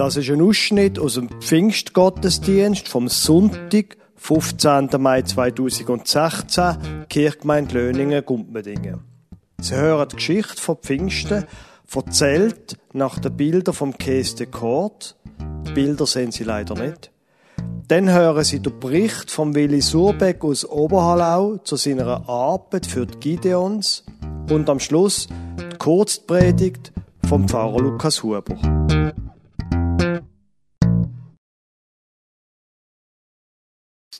Das ist ein Ausschnitt aus dem Pfingstgottesdienst vom Sonntag, 15. Mai 2016, Kirchgemeinde Löningen, Gumpmedingen. Sie hören die Geschichte von Pfingsten, erzählt nach den Bildern vom Käse de Kort. Die Bilder sehen Sie leider nicht. Dann hören Sie den Bericht von Willi Surbeck aus Oberhallau zu seiner Arbeit für die Gideons und am Schluss die Kurzpredigt vom Pfarrer Lukas Huber.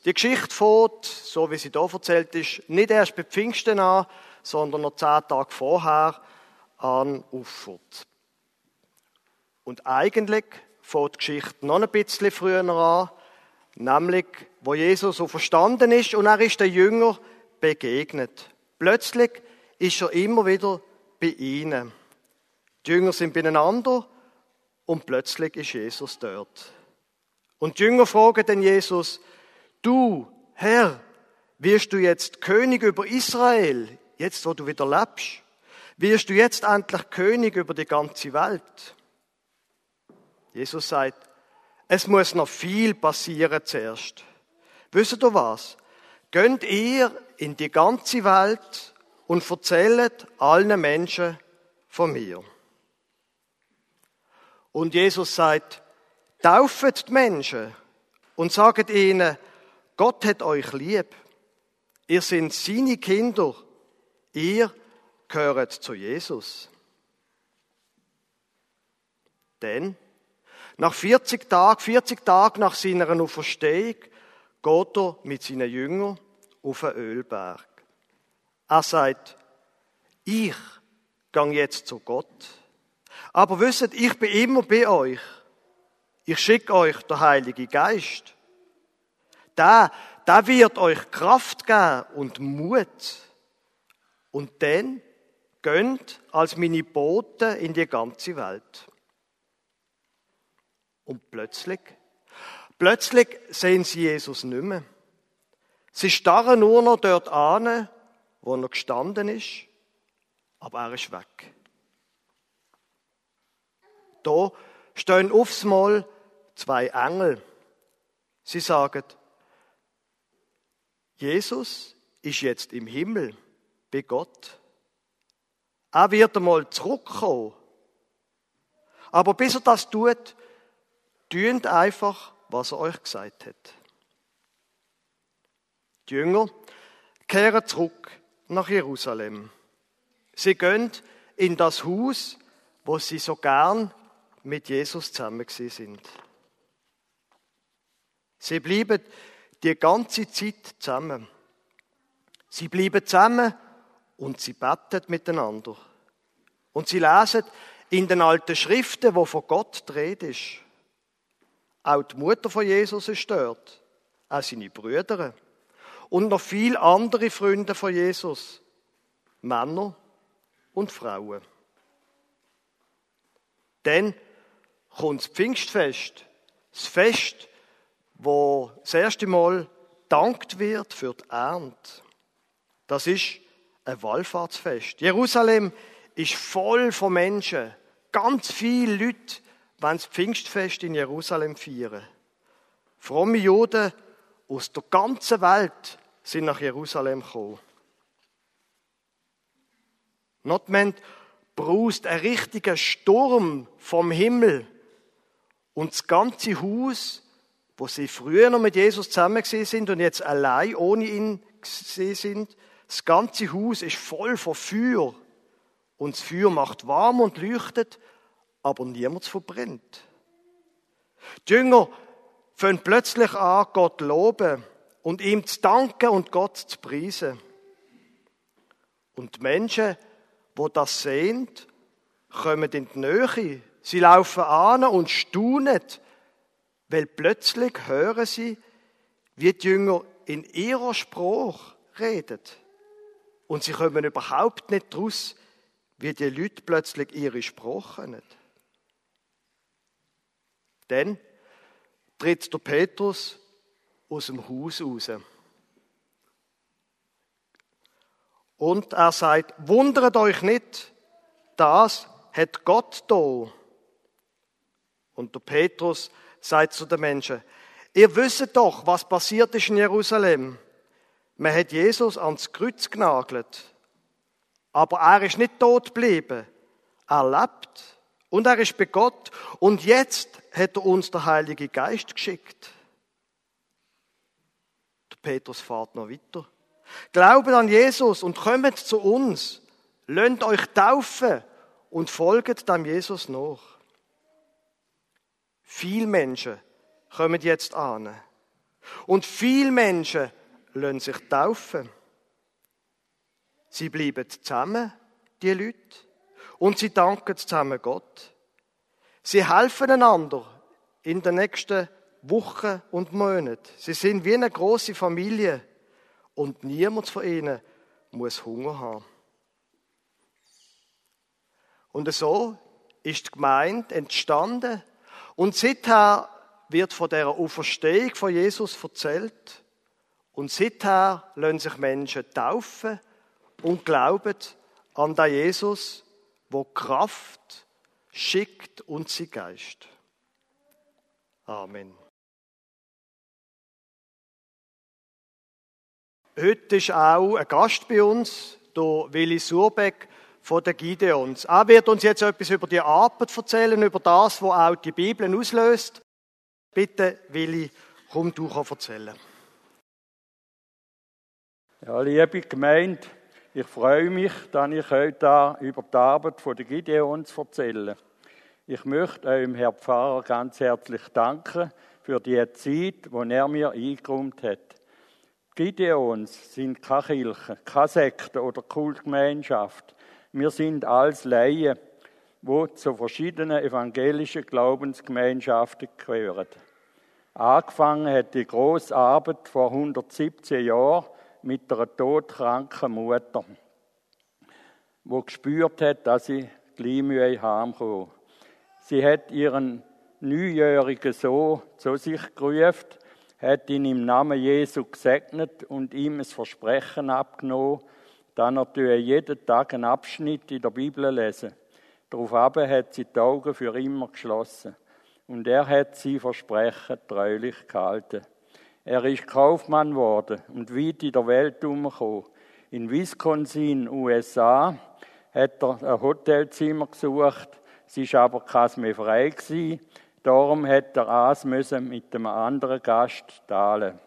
Die Geschichte fährt, so wie sie hier erzählt ist, nicht erst bei Pfingsten an, sondern noch zehn Tage vorher an Uffert. Und eigentlich fährt die Geschichte noch ein bisschen früher an, nämlich wo Jesus so verstanden ist und er ist der Jünger begegnet. Plötzlich ist er immer wieder bei ihnen. Die Jünger sind beieinander und plötzlich ist Jesus dort. Und die Jünger fragen den Jesus, Du, Herr, wirst du jetzt König über Israel, jetzt wo du wieder lebst? Wirst du jetzt endlich König über die ganze Welt? Jesus sagt, es muss noch viel passieren zuerst. Wisst ihr was? Gönnt ihr in die ganze Welt und erzählt allen Menschen von mir. Und Jesus sagt, taufet die Menschen und sagt ihnen, Gott hat euch lieb. Ihr seid seine Kinder. Ihr gehört zu Jesus. Denn nach 40 Tagen, 40 Tagen nach seiner Auferstehung, geht er mit seinen Jüngern auf den Ölberg. Er sagt, ich gehe jetzt zu Gott. Aber wisst, ich bin immer bei euch. Ich schicke euch der Heilige Geist der, der wird euch Kraft geben und Mut. Und dann gönnt als meine Boten in die ganze Welt. Und plötzlich, plötzlich sehen sie Jesus nicht mehr. Sie starren nur noch dort an, wo er gestanden ist, aber er ist weg. Da stehen aufs Mal zwei Engel. Sie sagen, Jesus ist jetzt im Himmel bei Gott. Er wird einmal zurückkommen. Aber bis er das tut, tut einfach, was er euch gesagt hat. Die Jünger kehren zurück nach Jerusalem. Sie gehen in das Haus, wo sie so gern mit Jesus zusammen sind. Sie bleiben die ganze Zeit zusammen. Sie bleiben zusammen und sie beten miteinander. Und sie lesen in den alten Schriften, wo von Gott dreht ist. Auch die Mutter von Jesus ist dort, auch seine Brüder und noch viele andere Freunde von Jesus, Männer und Frauen. Dann kommt das Pfingstfest, das Fest wo das erste Mal dankt wird für die Ernte. Das ist ein Wallfahrtsfest. Jerusalem ist voll von Menschen. Ganz viele Leute wollen das Pfingstfest in Jerusalem feiern. Fromme Juden aus der ganzen Welt sind nach Jerusalem gekommen. Notment brust ein richtiger Sturm vom Himmel und das ganze Haus wo sie früher noch mit Jesus zusammen sind und jetzt allein ohne ihn sind. Das ganze Haus ist voll von Feuer. Und das Feuer macht warm und leuchtet, aber niemand verbrennt. Die Jünger fangen plötzlich an, Gott loben und ihm zu danken und Gott zu preisen. Und die Menschen, wo das sehen, kommen in die Nähe. Sie laufen an und staunen, weil plötzlich hören sie, wie die Jünger in ihrer Sprache reden. Und sie kommen überhaupt nicht draus, wie die Leute plötzlich ihre Sprache kennen. Dann tritt der Petrus aus dem Haus raus. Und er sagt, wundert euch nicht, das hat Gott da. Und der Petrus sagt zu den Menschen, ihr wisst doch, was passiert ist in Jerusalem. Man hat Jesus ans Kreuz genagelt. Aber er ist nicht tot geblieben. Er lebt. Und er ist bei Gott. Und jetzt hat er uns der Heilige Geist geschickt. Der Petrus fährt noch weiter. Glaubt an Jesus und kommt zu uns. Lönnt euch taufen und folget dem Jesus nach. Viele Menschen kommen jetzt an. Und viele Menschen lassen sich taufen. Sie bleiben zusammen, die Leute, und sie danken zusammen Gott. Sie helfen einander in den nächsten Wochen und Monaten. Sie sind wie eine große Familie und niemand von ihnen muss Hunger haben. Und so ist die Gemeinde entstanden und seither wird von der Auferstehung von Jesus erzählt und seither lassen sich Menschen taufen und glauben an den Jesus, wo Kraft schickt und sie Geist. Amen. Heute ist auch ein Gast bei uns, der Willi Surbeck von der Gideons. Er wird uns jetzt etwas über die Arbeit erzählen, über das, was auch die Bibel auslöst. Bitte, Willi, komm du erzählen. Ja, liebe Gemeinde, ich freue mich, dass ich heute über die Arbeit der Gideons erzählen Ich möchte eurem Herrn Pfarrer ganz herzlich danken für die Zeit, die er mir eingeräumt hat. Gideons sind keine Kirche, keine Sekte oder Kultgemeinschaft. Wir sind als Laien, die zu verschiedenen evangelischen Glaubensgemeinschaften gehören. Angefangen hat die große Arbeit vor 117 Jahren mit einer todkranken Mutter, die gespürt hat, dass sie gleich heimkommen. Sie hat ihren neunjährigen Sohn zu sich gerufen, hat ihn im Namen Jesu gesegnet und ihm ein Versprechen abgenommen, dass er jeden Tag einen Abschnitt in der Bibel lesen. Daraufhin hat sie die Augen für immer geschlossen. Und er hat sie Versprechen treulich gehalten. Er ist Kaufmann geworden und weit in der Welt umgekommen. In Wisconsin, USA, hat er ein Hotelzimmer gesucht. Es war aber keins mehr frei. Darum hat er eins mit einem anderen Gast teilen.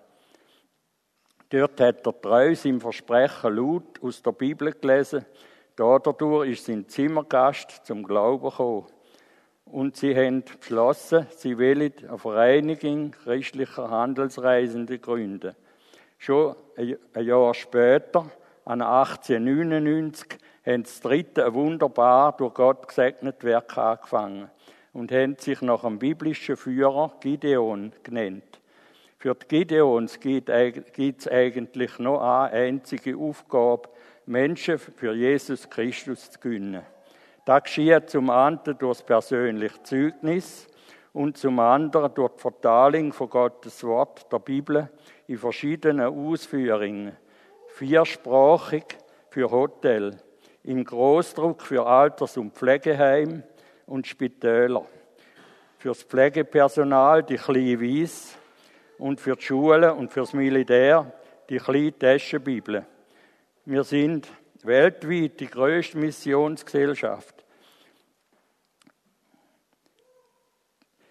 Dort hat er treu sein Versprechen laut aus der Bibel gelesen. Dadurch ist sein Zimmergast zum Glauben gekommen und sie haben beschlossen, sie wollen eine Vereinigung christlicher Handelsreisende gründen. Schon ein Jahr später, an 1899, haben das dritte ein wunderbar durch Gott gesegnet Werk angefangen und haben sich nach einem biblischen Führer Gideon genannt. Für die Gideons gibt es eigentlich noch eine einzige Aufgabe, Menschen für Jesus Christus zu gewinnen. Das geschieht zum einen durch das persönliche Zeugnis und zum anderen durch die Verteilung von Gottes Wort, der Bibel, in verschiedenen Ausführungen. Viersprachig für Hotel, im Großdruck für Alters- und Pflegeheim und Spitäler. Fürs Pflegepersonal die kleine Weiss und für die Schulen und fürs Militär die kleine Taschenbibel. Wir sind weltweit die größte Missionsgesellschaft.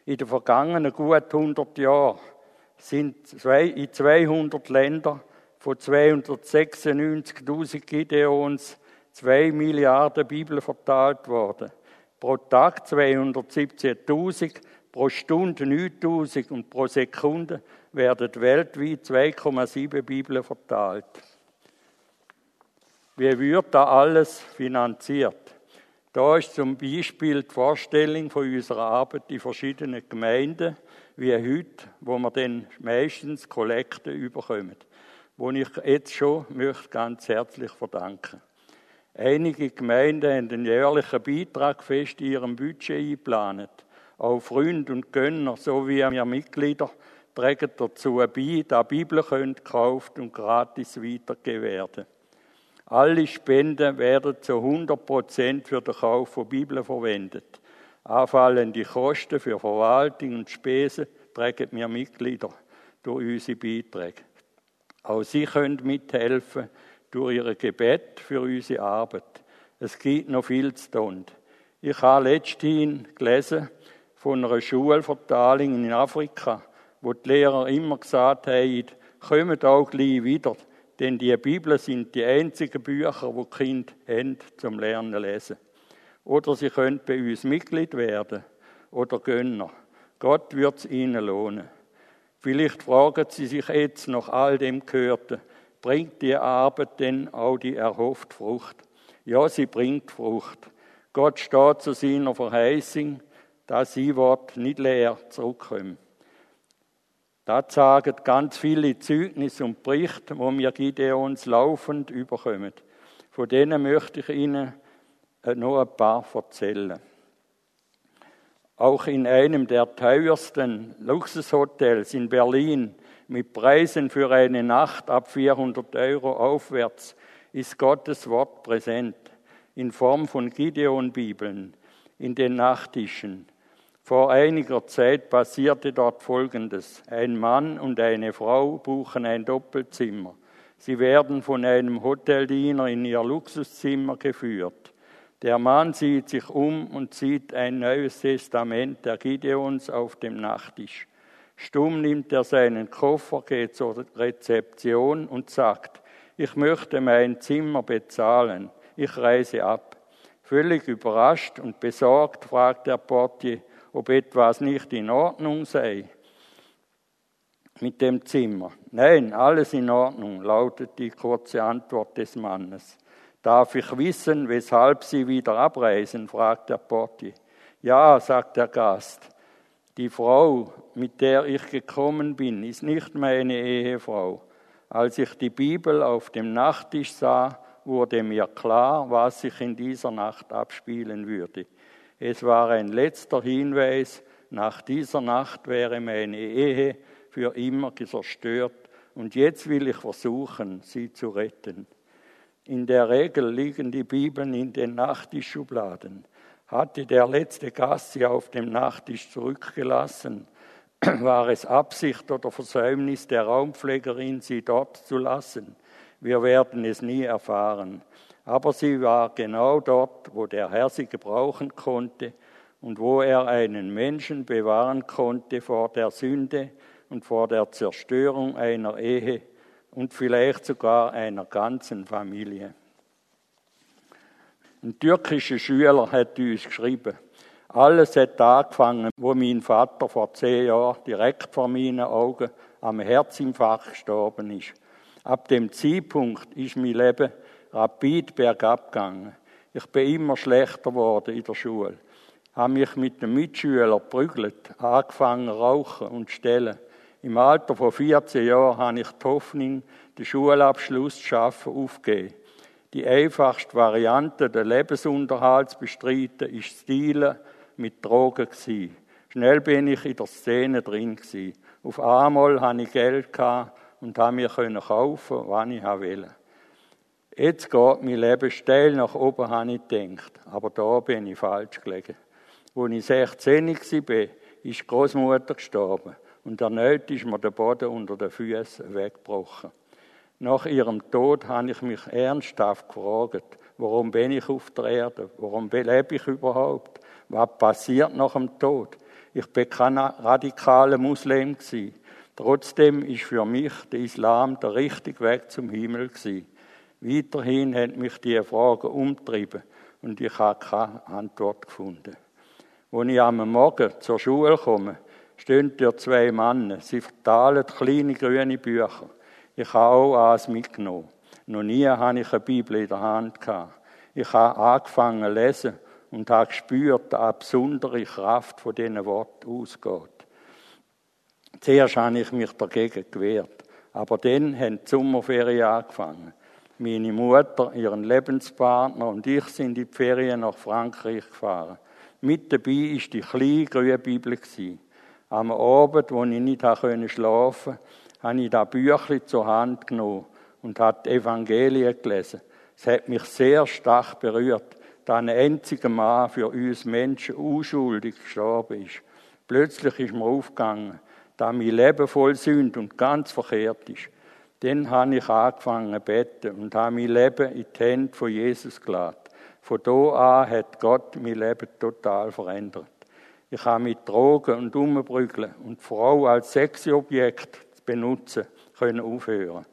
In den vergangenen gut 100 Jahren sind in 200 Ländern von 296.000 Gideons 2 Milliarden Bibeln verteilt worden. Pro Tag 217.000, pro Stunde 9.000 und pro Sekunde werden weltweit 2,7 Bibeln verteilt. Wie wird da alles finanziert? Da ist zum Beispiel die Vorstellung von unserer Arbeit in verschiedenen Gemeinden, wie heute, wo wir dann meistens Kollekte überkommen, wo ich jetzt schon möchte ganz herzlich verdanken. Einige Gemeinden haben einen jährlichen Beitrag fest in ihrem Budget eingeplant. Auch Freunde und Gönner sowie wir Mitglieder tragen dazu bei, dass Bibeln gekauft und gratis weitergegeben werden. Alle Spenden werden zu 100 Prozent für den Kauf von Bibeln verwendet. Anfallende Kosten für Verwaltung und Spesen tragen wir Mitglieder durch unsere Beiträge. Auch Sie können mithelfen durch Ihre Gebet für unsere Arbeit. Es gibt noch viel zu tun. Ich habe letztens gelesen von einer Schulverteilung in Afrika, wo die Lehrer immer gesagt haben, kommt auch gleich wieder, denn die Bibel sind die einzigen Bücher, wo die Kinder haben zum Lernen lesen. Oder sie können bei uns Mitglied werden oder Gönner. Gott wird es ihnen lohnen. Vielleicht fragen sie sich jetzt nach all dem Gehörten, bringt die Arbeit denn auch die erhoffte Frucht? Ja, sie bringt Frucht. Gott steht zu seiner Verheißung, dass sie Wort nicht leer zurückkommen. Da sagen ganz viele Zeugnisse und Berichte, wo wir Gideons laufend überkommen. Von denen möchte ich Ihnen äh, noch ein paar erzählen. Auch in einem der teuersten Luxushotels in Berlin mit Preisen für eine Nacht ab 400 Euro aufwärts ist Gottes Wort präsent in Form von Gideon-Bibeln in den Nachttischen. Vor einiger Zeit passierte dort Folgendes. Ein Mann und eine Frau buchen ein Doppelzimmer. Sie werden von einem Hoteldiener in ihr Luxuszimmer geführt. Der Mann sieht sich um und sieht ein neues Testament der Gideons auf dem Nachttisch. Stumm nimmt er seinen Koffer, geht zur Rezeption und sagt, ich möchte mein Zimmer bezahlen, ich reise ab. Völlig überrascht und besorgt fragt der Portier, ob etwas nicht in Ordnung sei mit dem Zimmer. Nein, alles in Ordnung, lautet die kurze Antwort des Mannes. Darf ich wissen, weshalb Sie wieder abreisen? fragt der Portier. Ja, sagt der Gast. Die Frau, mit der ich gekommen bin, ist nicht meine Ehefrau. Als ich die Bibel auf dem Nachttisch sah, wurde mir klar, was sich in dieser Nacht abspielen würde. Es war ein letzter Hinweis, nach dieser Nacht wäre meine Ehe für immer zerstört und jetzt will ich versuchen, sie zu retten. In der Regel liegen die Bibeln in den Nachttischschubladen. Hatte der letzte Gast sie auf dem Nachttisch zurückgelassen, war es Absicht oder Versäumnis der Raumpflegerin, sie dort zu lassen. Wir werden es nie erfahren. Aber sie war genau dort, wo der Herr sie gebrauchen konnte und wo er einen Menschen bewahren konnte vor der Sünde und vor der Zerstörung einer Ehe und vielleicht sogar einer ganzen Familie. Ein türkischer Schüler hat uns geschrieben, alles hat angefangen, wo mein Vater vor zehn Jahren direkt vor meinen Augen am Herzinfarkt gestorben ist. Ab dem Zeitpunkt ist mein Leben rapid bergab gegangen. Ich bin immer schlechter geworden in der Schule. Habe mich mit den Mitschülern prügelt, angefangen rauchen und stellen. Im Alter von 14 Jahren habe ich die Hoffnung, den Schulabschluss zu schaffen, aufgegeben. Die einfachste Variante, den Lebensunterhalt zu bestreiten, ist Stilen mit Drogen. Schnell bin ich in der Szene drin gewesen. Auf einmal hatte ich Geld und habe mir kaufen, was ich wollte. Jetzt geht mein Leben steil nach oben, habe ich gedacht. Aber da bin ich falsch gelegen. Als ich 16 war, ist die Großmutter gestorben. Und erneut ist mir der Boden unter den Füßen weggebrochen. Nach ihrem Tod habe ich mich ernsthaft gefragt, warum bin ich auf der Erde? Warum lebe ich überhaupt? Was passiert nach dem Tod? Ich bin kein radikaler Muslim Trotzdem ist für mich der Islam der richtige Weg zum Himmel gewesen. Weiterhin haben mich diese Fragen umtrieben und ich habe keine Antwort gefunden. Als ich am Morgen zur Schule komme, stehen dort zwei Männer. Sie verteilen kleine grüne Bücher. Ich habe auch eins mitgenommen. Noch nie habe ich eine Bibel in der Hand gehabt. Ich habe angefangen zu lesen und habe gespürt, dass eine besondere Kraft von diesen Worten ausgeht. Zuerst habe ich mich dagegen gewehrt. Aber dann haben die Sommerferien angefangen. Meine Mutter, ihren Lebenspartner und ich sind in die Ferien nach Frankreich gefahren. Mit dabei war die kleine grüne Bibel. Am Abend, wo ich nicht schlafen konnte, habe ich das Büchlein zur Hand genommen und habe die Evangelien gelesen. Es hat mich sehr stark berührt, dass ein einziger Mann für uns Menschen unschuldig gestorben ist. Plötzlich ist mir aufgegangen, dass mein Leben voll Sünde und ganz verkehrt ist. Dann habe ich angefangen zu beten und habe mein Leben in die Hände von Jesus geladen. Von da an hat Gott mein Leben total verändert. Ich habe mit Drogen und Umbrügeln und Frau als Sexobjekt zu benutzen können aufhören.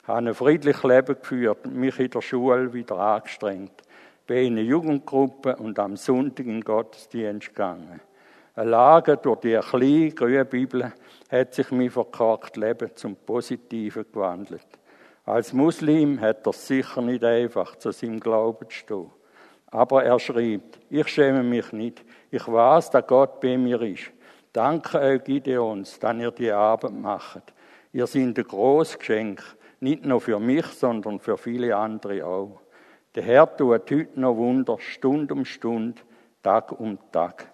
Ich habe ein friedliches Leben geführt und mich in der Schule wieder angestrengt. Bin in eine Jugendgruppe und am Sonntag in den Gottesdienst gegangen. Ein Lage durch die kleine grüne Bibel hat sich mein verkorktes Leben zum Positiven gewandelt. Als Muslim hat er sicher nicht einfach, zu seinem Glauben zu stehen. Aber er schreibt, ich schäme mich nicht. Ich weiß, dass Gott bei mir ist. Danke euch Gideons, dass ihr die Arbeit macht. Ihr seid ein grosses Geschenk, nicht nur für mich, sondern für viele andere auch. Der Herr tut heute noch Wunder, Stund um Stund, Tag um Tag.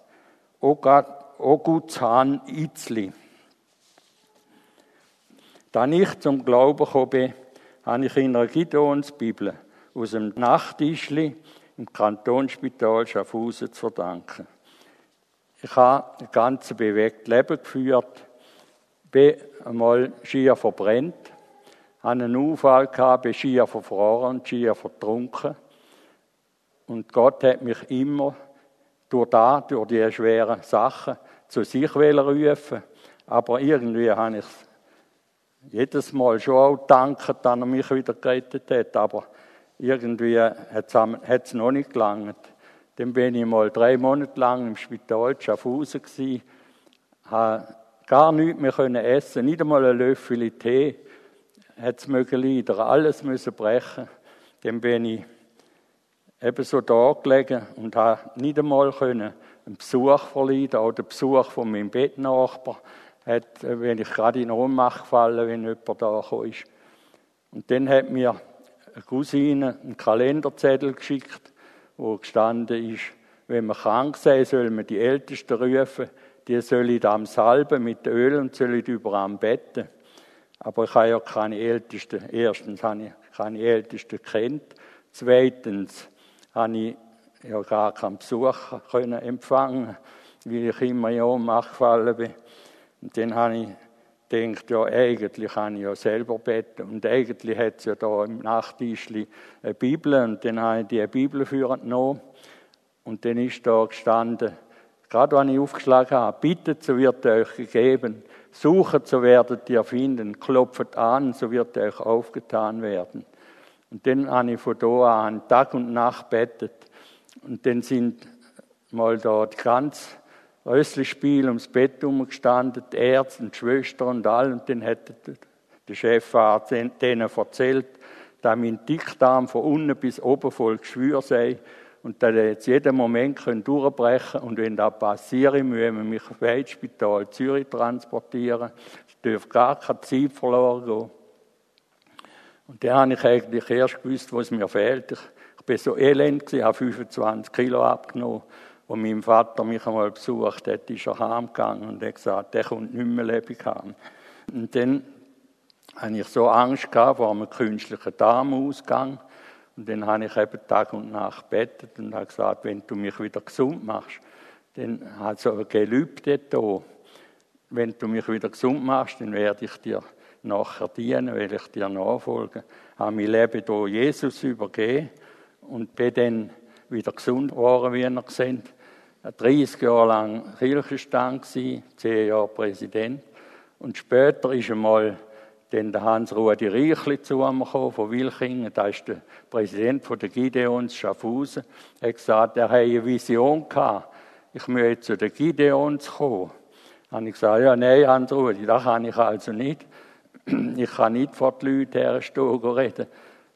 O gut Zahn Itzli. Dann ich zum Glauben gekommen bin, habe ich in einer Gideonsbibel aus dem Nachttischli im Kantonsspital Schaffhausen zu verdanken. Ich habe ein ganz bewegtes Leben geführt, bin einmal schier verbrennt, hatte einen Unfall gehabt, bin schier verfroren, schier vertrunken. Und Gott hat mich immer durch da, durch die schweren Sachen zu sich rufen. Aber irgendwie habe ich jedes Mal schon auch gedankt, dass er mich wieder gerettet hat. Aber irgendwie hat es noch nicht gelangt. Dann bin ich mal drei Monate lang im Spital Schaffhausen gewesen, habe gar nichts mehr können essen, nicht einmal ein Löffel Tee hat es mögen alles müssen brechen. Dann bin ich eben so da gelegen und habe nicht einmal können einen Besuch verleiden, auch den Besuch von meinem Bettnachbar, hat, wenn ich gerade in Ohnmacht gefallen, wenn jemand da ist. Und dann hat mir eine Cousine einen Kalenderzettel geschickt, wo gestanden ist, wenn man krank sei, soll man die Ältesten rufen, die sollen am salben mit Öl und sollen über betten. Aber ich habe ja keine Ältesten. Erstens habe ich keine Ältesten kennt. Zweitens habe ich ja gar keinen Besuch können empfangen, weil ich immer in Ohnmacht gefallen bin. Und dann habe ich denkt, ja, eigentlich kann ich ja selber beten. Und eigentlich hat es ja da im Nachttischli eine Bibel. Und dann habe ich die Bibel genommen. Und dann ist da gestanden, gerade wenn ich aufgeschlagen habe, bittet, so wird euch gegeben. Suchet, so werdet ihr finden. Klopft an, so wird euch aufgetan werden. Und dann habe ich von da an Tag und Nacht betet. Und dann sind mal da die ganz Rösslispiel ums Bett umgestanden, die Ärzte und Schwestern und all. Und dann hat der Chefarzt denen erzählt, dass mein Dickdarm von unten bis oben voll Geschwür sei und dass er jetzt jeden Moment durchbrechen. Und wenn das passiert, müssen wir mich ins Spital Zürich transportieren. Es darf gar keine Zeit verloren gehen. Und dann habe ich eigentlich erst gewusst, was mir fehlt. Ich, ich bin so elend, ich habe 25 Kilo abgenommen. Als mein Vater mich einmal besucht hat, ist er heimgegangen und hat gesagt, der kommt nicht mehr lebendig heim. Und dann hatte ich so Angst gehabt vor einem künstlichen Darmausgang. Und dann habe ich eben Tag und Nacht betet und habe gesagt, wenn du mich wieder gesund machst, dann hat so ein Gelübde da. Wenn du mich wieder gesund machst, dann werde ich dir nachher dienen, weil ich dir nachfolge. Ich habe mein Leben hier Jesus übergeben und bin dann wieder gesund geworden, wie ihr seht. 30 Jahre lang Kirchenstand gewesen, 10 Jahre Präsident. Und später ist einmal der Hans-Rudi Reichli zu gekommen, von Wilchingen. Da ist der Präsident von der Gideons Schaffhausen. Er hat gesagt, er habe eine Vision gehabt. Ich möchte zu den Gideons kommen. Dann habe ich gesagt, ja, nein, Hans-Rudi, das kann ich also nicht. Ich kann nicht vor die Leute herstehen reden.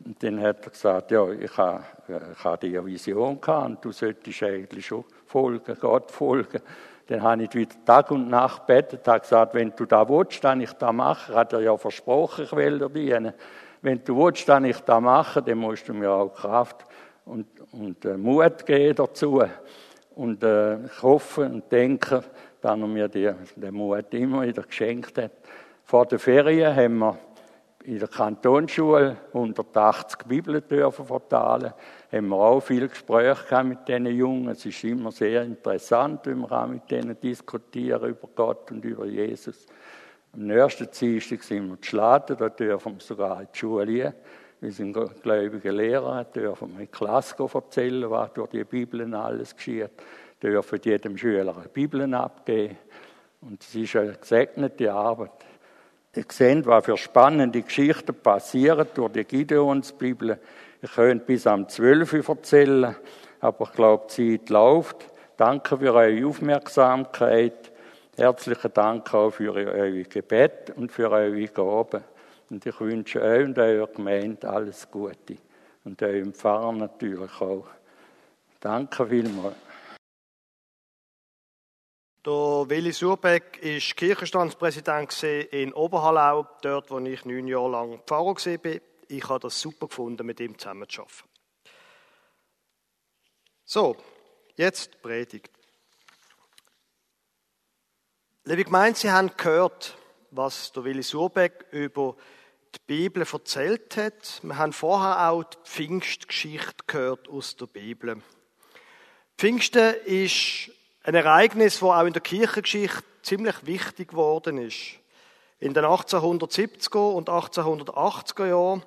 Und dann hat er gesagt, ja, ich habe, ich habe die Vision gehabt und du solltest eigentlich schon folgen, Gott folgen. Dann habe ich wieder Tag und Nacht betet, habe gesagt, wenn du da willst, dann ich da mache. Hat er ja versprochen, ich will dir dienen. Wenn du willst, dann ich da mache, dann musst du mir auch Kraft und, und äh, Mut geben dazu. Und äh, ich hoffe und denke, dass er mir den Mut immer wieder geschenkt hat. Vor der Ferien haben wir in der Kantonsschule 180 Bibeln dürfen verteilen, haben wir auch viele Gespräche mit diesen Jungen. Es ist immer sehr interessant, wenn wir auch mit denen diskutieren über Gott und über Jesus. Am nächsten Dienstag sind wir geschlagen, da dürfen wir sogar in die Schule gehen. Wir sind gläubige Lehrer, dürfen die Klasse erzählen, was durch die Bibeln alles geschieht, dürfen jedem Schüler eine Bibel abgeben. Und es ist eine gesegnete Arbeit. Ihr seht, was für spannende Geschichten passieren durch die Gideonsbibel. Ich könnte bis am 12 Uhr erzählen, aber ich glaube, die Zeit läuft. Danke für eure Aufmerksamkeit. Herzlichen Dank auch für euer Gebet und für eure Gaben. Und ich wünsche euch und eurer Gemeinde alles Gute. Und eurem Pfarrer natürlich auch. Danke vielmals. Der Willi Surbeck war Kirchenstandspräsident in Oberhallau, dort, wo ich neun Jahre lang Pfarrer war. Ich habe das super gefunden, mit ihm zusammenzuarbeiten. So, jetzt Predigt. Liebe Gemeinde, Sie haben gehört, was der Willi Surbeck über die Bibel erzählt hat. Wir haben vorher auch die Pfingstgeschichte gehört aus der Bibel. Pfingsten ist ein Ereignis, das auch in der Kirchengeschichte ziemlich wichtig geworden ist. In den 1870er und 1880er Jahren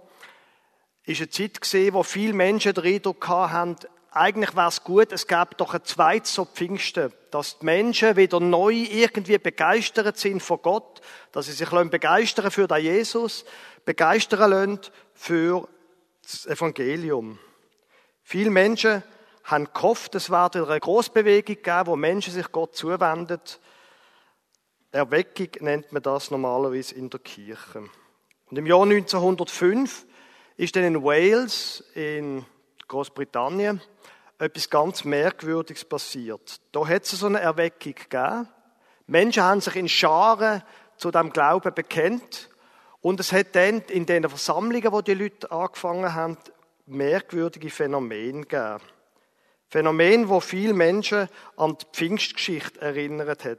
ist eine Zeit gesehen, wo viele Menschen den Eindruck haben, eigentlich wäre es gut, es gäbe doch ein zweites so Pfingsten, dass die Menschen wieder neu irgendwie begeistert sind von Gott, dass sie sich begeistern für den Jesus, begeistern für das Evangelium. Viele Menschen haben gehofft, es werde eine Großbewegung geben, wo Menschen sich Gott zuwenden. Erweckung nennt man das normalerweise in der Kirche. Und im Jahr 1905 ist dann in Wales, in Großbritannien, etwas ganz Merkwürdiges passiert. Da hat es so eine Erweckung gegeben. Menschen haben sich in Scharen zu dem Glauben bekennt. Und es hat dann in den Versammlungen, wo die Leute angefangen haben, merkwürdige Phänomene gegeben. Phänomene, wo viele Menschen an die Pfingstgeschichte erinnert hat.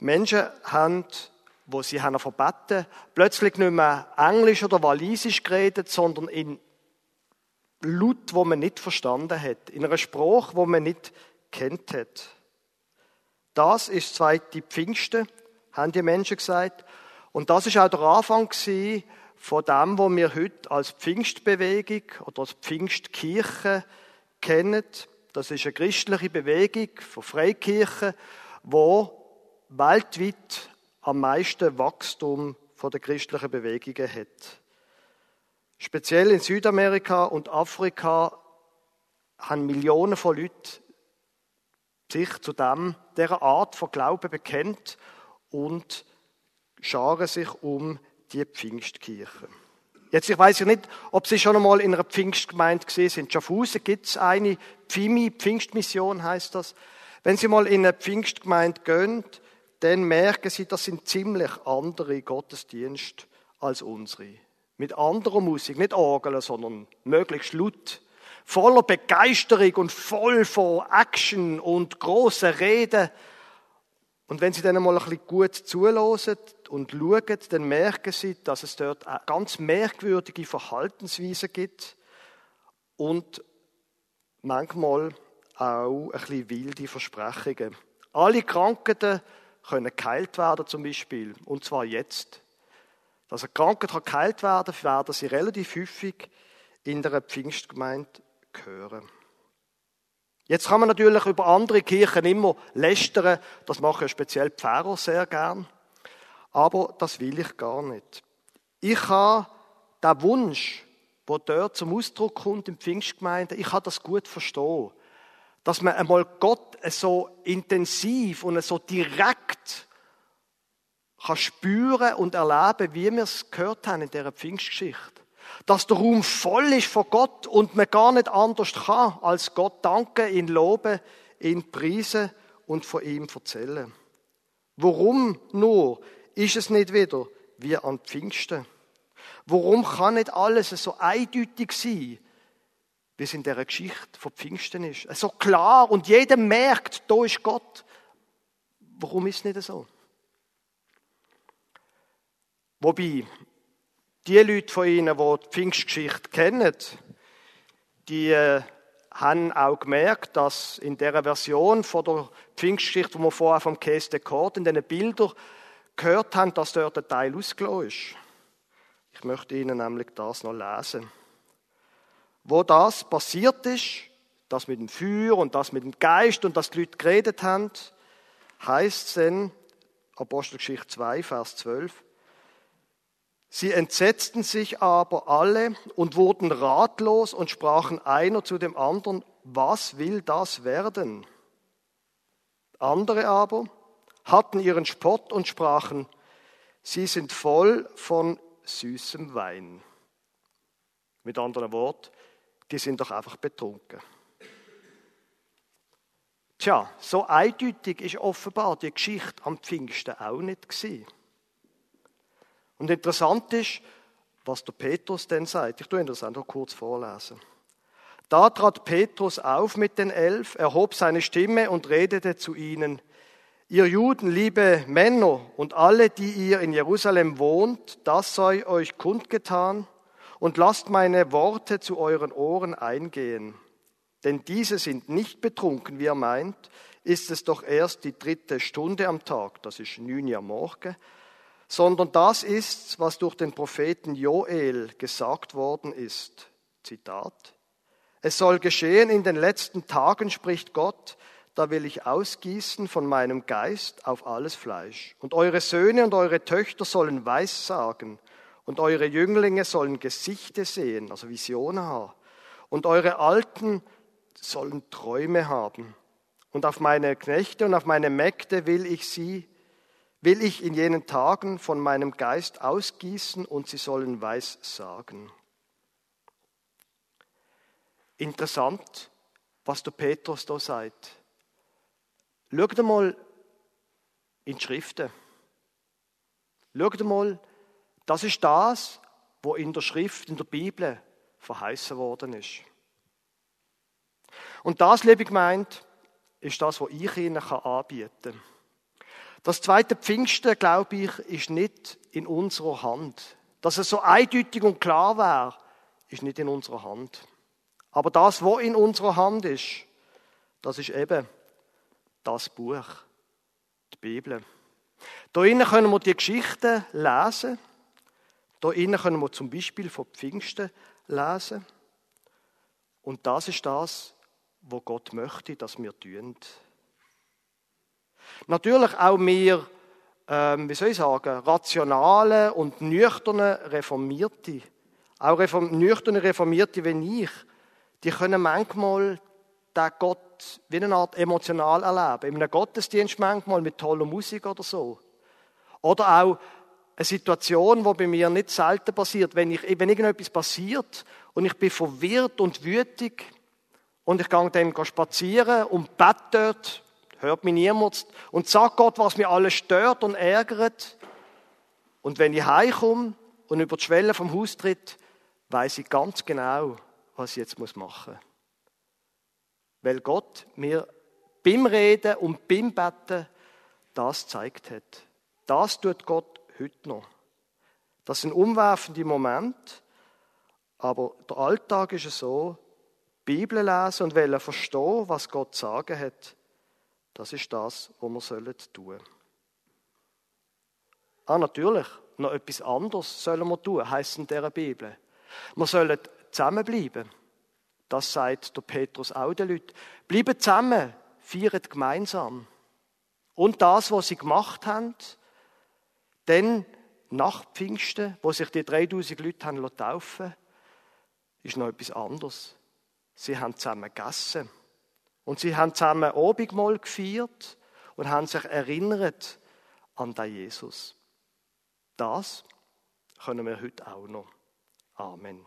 Menschen haben, wo sie haben verbeten, plötzlich nicht mehr Englisch oder Walisisch geredet, sondern in Laut, wo man nicht verstanden hat, in einer Sprache, wo man nicht kennt hat. Das ist zweite Pfingsten, haben die Menschen gesagt. Und das ist auch der Anfang von dem, was wir heute als Pfingstbewegung oder als Pfingstkirche kennen. Das ist eine christliche Bewegung von Freikirchen, wo weltweit am meisten Wachstum von der christlichen Bewegungen hat. Speziell in Südamerika und Afrika haben Millionen von Leuten sich zu dem, dieser Art von Glauben bekennt und scharen sich um die Pfingstkirche. Jetzt, ich weiß ja nicht, ob Sie schon einmal in einer Pfingstgemeinde gesehen sind. Schaffhausen gibt es eine Pfimi, Pfingstmission heißt das. Wenn Sie mal in eine Pfingstgemeinde gehen, dann merken Sie, das sind ziemlich andere Gottesdienste als unsere mit anderer Musik, nicht Orgeln, sondern möglichst laut, voller Begeisterung und voll von Action und grossen Reden. Und wenn Sie dann mal ein bisschen gut zulassen und schauen, dann merken Sie, dass es dort ganz merkwürdige Verhaltensweisen gibt und manchmal auch ein bisschen wilde Versprechungen. Alle Krankheiten können geheilt werden zum Beispiel, und zwar jetzt. Dass eine Krankheit geheilt werden kann, werden sie relativ häufig in der Pfingstgemeinde hören. Jetzt kann man natürlich über andere Kirchen immer lästern. Das machen ja speziell Pfarrer sehr gern. Aber das will ich gar nicht. Ich habe den Wunsch, der dort zum Ausdruck kommt in Pfingstgemeinden, ich kann das gut verstehen. Dass man einmal Gott so intensiv und so direkt kann spüren und erleben, wie wir es gehört haben in dieser Pfingstgeschichte. Dass der Raum voll ist von Gott und man gar nicht anders kann, als Gott danken, ihn loben, ihn preisen und von ihm erzählen. Warum nur ist es nicht wieder wie an Pfingsten? Warum kann nicht alles so eindeutig sein, wie es in der Geschichte von Pfingsten ist? So klar und jeder merkt, da ist Gott. Warum ist es nicht so? Wobei, die Leute von Ihnen, die die Pfingstgeschichte kennen, die äh, haben auch gemerkt, dass in der Version von der Pfingstgeschichte, die wir vorher vom Käse gehört, in diesen Bildern gehört haben, dass dort ein Teil ausgelassen ist. Ich möchte Ihnen nämlich das noch lesen. Wo das passiert ist, das mit dem Feuer und das mit dem Geist und dass die Leute geredet haben, heißt es dann, Apostelgeschichte 2, Vers 12, Sie entsetzten sich aber alle und wurden ratlos und sprachen einer zu dem anderen, was will das werden? Andere aber hatten ihren Spott und sprachen, sie sind voll von süßem Wein. Mit anderen Worten, die sind doch einfach betrunken. Tja, so eindeutig ist offenbar die Geschichte am Pfingsten auch nicht gewesen. Und interessant ist, was der Petrus denn sagt. Ich tue Ihnen das einfach kurz vorlesen. Da trat Petrus auf mit den Elf, erhob seine Stimme und redete zu ihnen. Ihr Juden, liebe Männer und alle, die ihr in Jerusalem wohnt, das sei euch kundgetan und lasst meine Worte zu euren Ohren eingehen. Denn diese sind nicht betrunken, wie er meint, ist es doch erst die dritte Stunde am Tag, das ist neun Uhr morgen, sondern das ist, was durch den Propheten Joel gesagt worden ist. Zitat. Es soll geschehen in den letzten Tagen, spricht Gott, da will ich ausgießen von meinem Geist auf alles Fleisch. Und eure Söhne und eure Töchter sollen Weissagen, und eure Jünglinge sollen Gesichte sehen, also Visionen haben. Und eure Alten sollen Träume haben. Und auf meine Knechte und auf meine Mägde will ich sie will ich in jenen Tagen von meinem Geist ausgießen und sie sollen weiß sagen. Interessant, was der Petrus da sagt. Schaut mal in die Schriften. Schaut mal, das ist das, wo in der Schrift, in der Bibel verheißen worden ist. Und das, liebe gemeint, ist das, was ich Ihnen anbieten kann. Das zweite Pfingsten, glaube ich, ist nicht in unserer Hand. Dass es so eindeutig und klar wäre, ist nicht in unserer Hand. Aber das, was in unserer Hand ist, das ist eben das Buch, die Bibel. Da innen können wir die Geschichten lesen. Da innen können wir zum Beispiel von Pfingsten lesen. Und das ist das, was Gott möchte, dass wir tun. Natürlich auch wir, ähm, wie soll ich sagen, rationale und nüchterne Reformierte, auch reform nüchterne Reformierte wie ich, die können manchmal den Gott wie eine Art emotional erleben. In einem Gottesdienst manchmal mit toller Musik oder so. Oder auch eine Situation, die bei mir nicht selten passiert, wenn, ich, wenn irgendetwas passiert und ich bin verwirrt und wütig und ich gehe dann spazieren und bete dort hört mich niemand und sagt Gott, was mir alles stört und ärgert. Und wenn ich heimkomme und über die Schwelle vom Haus tritt, weiß ich ganz genau, was ich jetzt machen muss. Weil Gott mir beim Reden und beim Betten das zeigt hat. Das tut Gott heute noch. Das sind umwerfende Momente, aber der Alltag ist es so, Bibel lesen und wollen verstehen, was Gott sagen hat. Das ist das, was wir sollen tun. Ah, natürlich, noch etwas anderes sollen wir tun, heisst in dieser Bibel. Wir sollen zusammenbleiben. Das sagt der Petrus auch den Leuten. Bleiben zusammen, feiern gemeinsam. Und das, was sie gemacht haben, denn nach Pfingsten, wo sich die 3000 Leute haben taufen ist noch etwas anderes. Sie haben zusammen gegessen. Und sie haben zusammen Abendmahl gefeiert und haben sich erinnert an den Jesus. Das können wir heute auch noch. Amen.